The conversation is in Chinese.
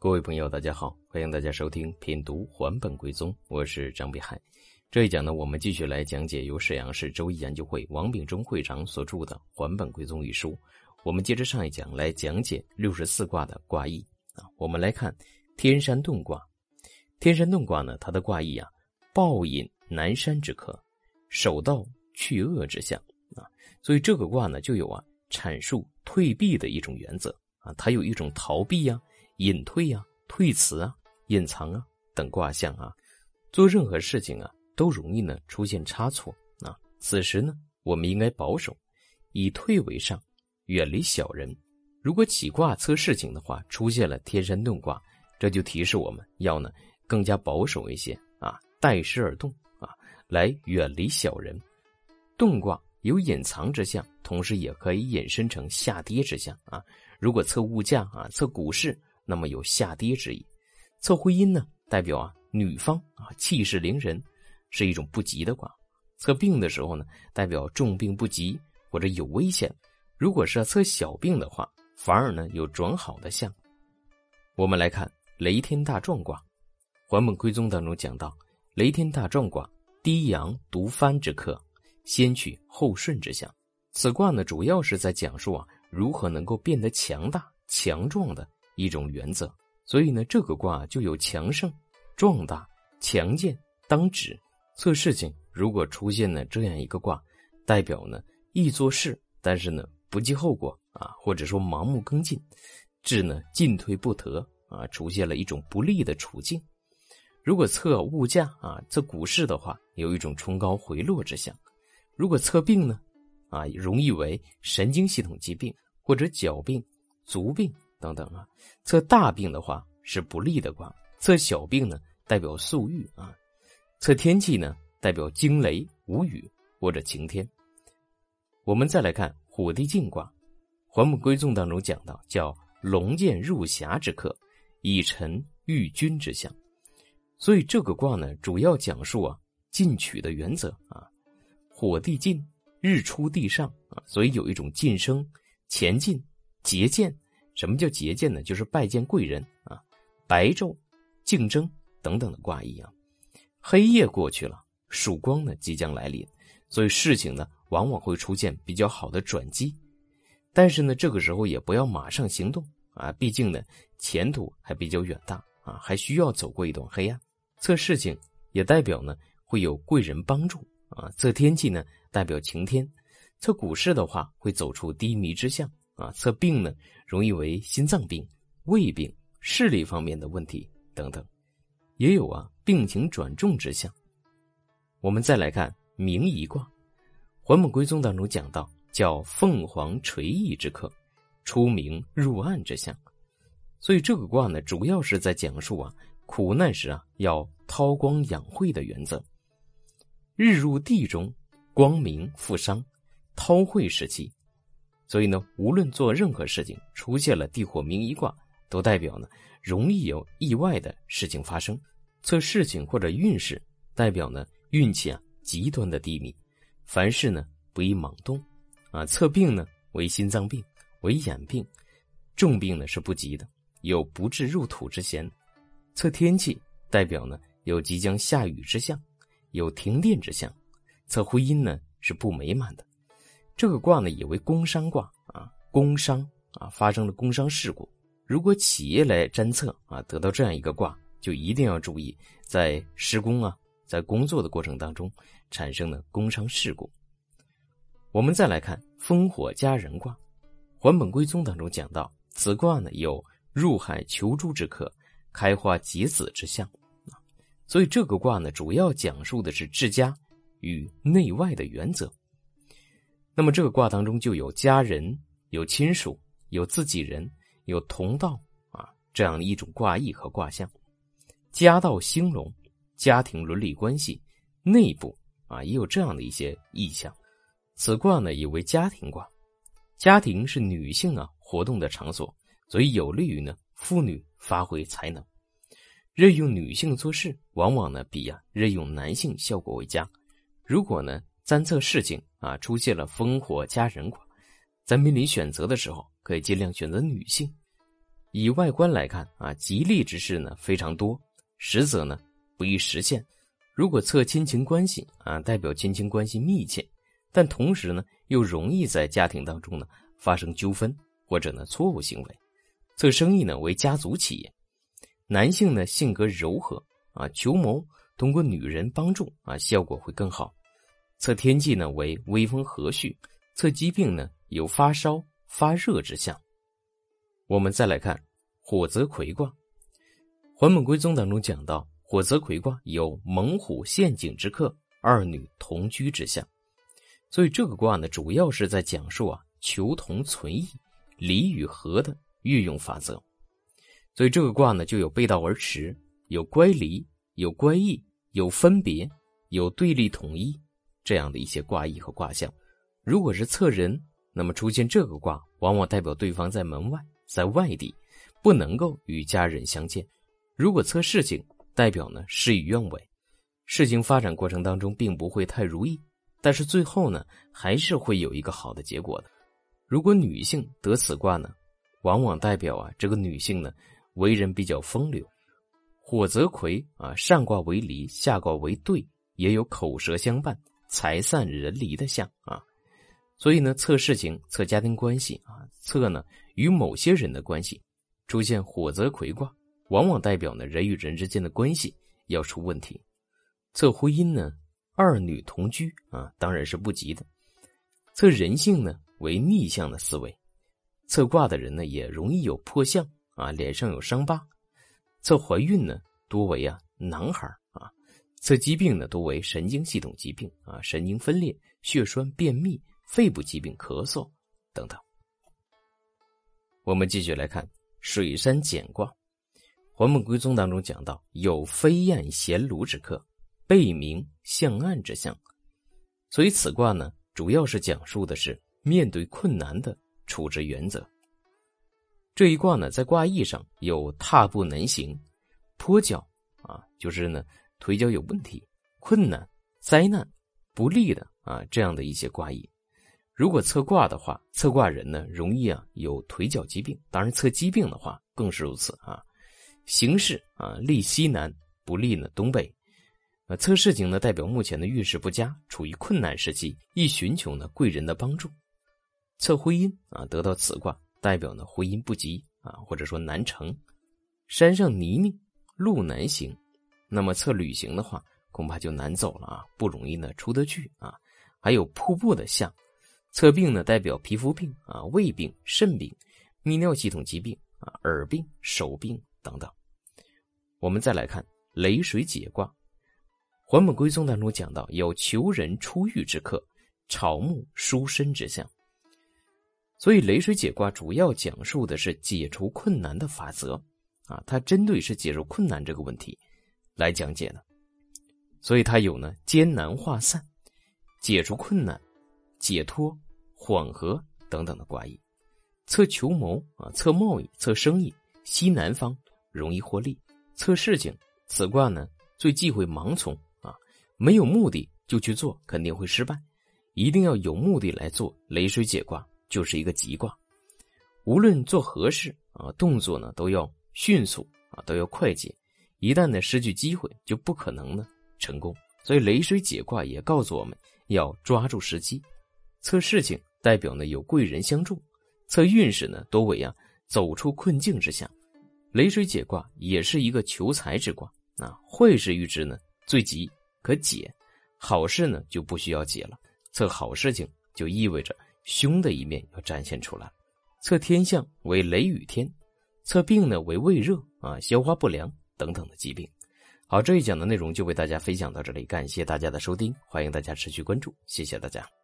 各位朋友，大家好，欢迎大家收听品读还本归宗，我是张碧海。这一讲呢，我们继续来讲解由沈阳市周易研究会王秉忠会长所著的《还本归宗》一书。我们接着上一讲来讲解六十四卦的卦意啊。我们来看天山遁卦，天山遁卦呢，它的卦意啊，暴饮南山之客，守道去恶之象啊。所以这个卦呢，就有啊阐述退避的一种原则啊，它有一种逃避呀。隐退呀、退辞啊、隐藏啊等卦象啊，做任何事情啊都容易呢出现差错啊。此时呢，我们应该保守，以退为上，远离小人。如果起卦测事情的话，出现了天山遁卦，这就提示我们要呢更加保守一些啊，待时而动啊，来远离小人。遁卦有隐藏之象，同时也可以引申成下跌之象啊。如果测物价啊，测股市。那么有下跌之意，测婚姻呢，代表啊女方啊气势凌人，是一种不吉的卦。测病的时候呢，代表重病不吉或者有危险。如果是测小病的话，反而呢有转好的象。我们来看雷天大壮卦，《还本归宗》当中讲到，雷天大壮卦，低阳独翻之克，先取后顺之象。此卦呢，主要是在讲述啊如何能够变得强大强壮的。一种原则，所以呢，这个卦就有强盛、壮大、强健、当指。测事情如果出现了这样一个卦，代表呢易做事，但是呢不计后果啊，或者说盲目跟进，致呢进退不得啊，出现了一种不利的处境。如果测物价啊，测股市的话，有一种冲高回落之象。如果测病呢，啊，容易为神经系统疾病或者脚病、足病。等等啊，测大病的话是不利的卦，测小病呢代表宿欲啊，测天气呢代表惊雷无雨或者晴天。我们再来看火地进卦，《还木归宗》当中讲到叫龙剑入匣之客，以臣御君之象。所以这个卦呢，主要讲述啊进取的原则啊，火地进，日出地上啊，所以有一种晋升、前进、捷见。什么叫结见呢？就是拜见贵人啊，白昼、竞争等等的卦意啊。黑夜过去了，曙光呢即将来临，所以事情呢往往会出现比较好的转机。但是呢，这个时候也不要马上行动啊，毕竟呢前途还比较远大啊，还需要走过一段黑暗。测事情也代表呢会有贵人帮助啊，测天气呢代表晴天，测股市的话会走出低迷之象。啊，测病呢，容易为心脏病、胃病、视力方面的问题等等，也有啊病情转重之象。我们再来看明夷卦，《还本归宗》当中讲到，叫凤凰垂翼之客，出明入暗之象。所以这个卦呢，主要是在讲述啊苦难时啊要韬光养晦的原则。日入地中，光明复伤，韬晦时期。所以呢，无论做任何事情，出现了地火明夷卦，都代表呢容易有意外的事情发生。测事情或者运势，代表呢运气啊极端的低迷，凡事呢不宜莽动。啊，测病呢为心脏病，为眼病，重病呢是不吉的，有不治入土之嫌。测天气，代表呢有即将下雨之象，有停电之象。测婚姻呢是不美满的。这个卦呢也为工伤卦啊，工伤啊发生了工伤事故。如果企业来侦测啊，得到这样一个卦，就一定要注意，在施工啊，在工作的过程当中产生的工伤事故。我们再来看烽火佳人卦，《还本归宗》当中讲到，此卦呢有入海求诸之客，开花结子之象。所以这个卦呢，主要讲述的是治家与内外的原则。那么这个卦当中就有家人、有亲属、有自己人、有同道啊这样的一种卦意和卦象。家道兴隆，家庭伦理关系，内部啊也有这样的一些意象。此卦呢也为家庭卦，家庭是女性啊活动的场所，所以有利于呢妇女发挥才能。任用女性做事，往往呢比啊任用男性效果为佳。如果呢？三测事情啊，出现了烽火佳人卦，在面临选择的时候，可以尽量选择女性。以外观来看啊，吉利之事呢非常多，实则呢不易实现。如果测亲情关系啊，代表亲情关系密切，但同时呢又容易在家庭当中呢发生纠纷或者呢错误行为。测生意呢为家族企业，男性呢性格柔和啊，求谋通过女人帮助啊，效果会更好。测天气呢为微风和煦，测疾病呢有发烧发热之象。我们再来看火泽葵卦，《还本归宗》当中讲到，火泽葵卦有猛虎陷阱之克，二女同居之象。所以这个卦呢，主要是在讲述啊求同存异、离与合的运用法则。所以这个卦呢，就有背道而驰，有乖离，有乖异，有分别，有对立统一这样的一些卦意和卦象。如果是测人，那么出现这个卦，往往代表对方在门外。在外地，不能够与家人相见。如果测事情，代表呢事与愿违，事情发展过程当中并不会太如意，但是最后呢还是会有一个好的结果的。如果女性得此卦呢，往往代表啊这个女性呢为人比较风流。火泽葵啊，上卦为离，下卦为兑，也有口舌相伴、财散人离的象啊。所以呢，测事情、测家庭关系啊，测呢与某些人的关系出现火泽葵卦，往往代表呢人与人之间的关系要出问题。测婚姻呢，二女同居啊，当然是不吉的。测人性呢为逆向的思维，测卦的人呢也容易有破相啊，脸上有伤疤。测怀孕呢多为啊男孩此，疾病呢多为神经系统疾病啊，神经分裂、血栓、便秘。肺部疾病、咳嗽等等。我们继续来看水山简卦，《还本归宗》当中讲到有飞燕衔炉之客，背明向暗之象。所以此卦呢，主要是讲述的是面对困难的处置原则。这一卦呢，在卦意上有踏步难行、跛脚啊，就是呢腿脚有问题、困难、灾难、不利的啊这样的一些卦意。如果测卦的话，测卦人呢容易啊有腿脚疾病，当然测疾病的话更是如此啊。形势啊利西南，不利呢东北。呃，测事情呢代表目前的运势不佳，处于困难时期，易寻求呢贵人的帮助。测婚姻啊得到此卦，代表呢婚姻不吉啊，或者说难成。山上泥泞，路难行，那么测旅行的话，恐怕就难走了啊，不容易呢出得去啊。还有瀑布的象。测病呢，代表皮肤病啊、胃病、肾病、泌尿系统疾病啊、耳病、手病等等。我们再来看雷水解卦，《还本归宗》当中讲到有求人出狱之客，草木疏身之象。所以雷水解卦主要讲述的是解除困难的法则啊，它针对是解除困难这个问题来讲解的。所以它有呢艰难化散，解除困难。解脱、缓和等等的卦意，测求谋啊，测贸易、测生意，西南方容易获利；测事情，此卦呢最忌讳盲从啊，没有目的就去做，肯定会失败。一定要有目的来做。雷水解卦就是一个吉卦，无论做何事啊，动作呢都要迅速啊，都要快捷。一旦呢失去机会，就不可能呢成功。所以雷水解卦也告诉我们要抓住时机。测事情代表呢有贵人相助，测运势呢多为啊走出困境之下。雷水解卦也是一个求财之卦啊，坏事预知呢最急可解，好事呢就不需要解了。测好事情就意味着凶的一面要展现出来。测天象为雷雨天，测病呢为胃热啊消化不良等等的疾病。好，这一讲的内容就为大家分享到这里，感谢大家的收听，欢迎大家持续关注，谢谢大家。